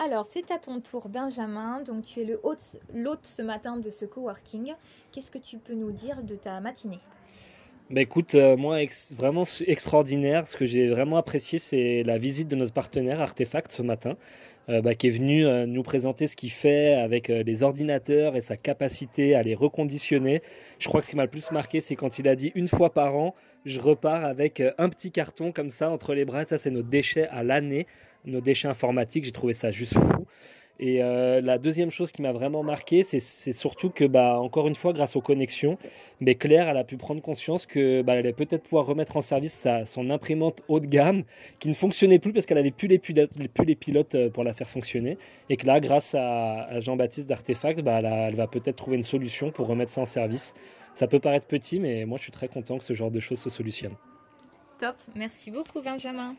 Alors, c'est à ton tour, Benjamin. Donc, tu es le hôte, l'hôte ce matin de ce coworking. Qu'est-ce que tu peux nous dire de ta matinée? Bah écoute, euh, moi, vraiment extraordinaire. Ce que j'ai vraiment apprécié, c'est la visite de notre partenaire Artefact ce matin, euh, bah, qui est venu euh, nous présenter ce qu'il fait avec les ordinateurs et sa capacité à les reconditionner. Je crois que ce qui m'a le plus marqué, c'est quand il a dit une fois par an, je repars avec un petit carton comme ça entre les bras. Ça, c'est nos déchets à l'année, nos déchets informatiques. J'ai trouvé ça juste fou. Et euh, la deuxième chose qui m'a vraiment marqué, c'est surtout que, bah, encore une fois, grâce aux connexions, mais Claire, elle a pu prendre conscience que bah, elle allait peut-être pouvoir remettre en service sa, son imprimante haut de gamme qui ne fonctionnait plus parce qu'elle avait plus les plus les pilotes euh, pour la faire fonctionner. Et que là, grâce à, Jean-Baptiste d'Artefact, bah, elle, va peut-être trouver une solution pour remettre ça en service. Ça peut paraître petit, mais moi, je suis très content que ce genre de choses se solutionne. Top, merci beaucoup, Benjamin.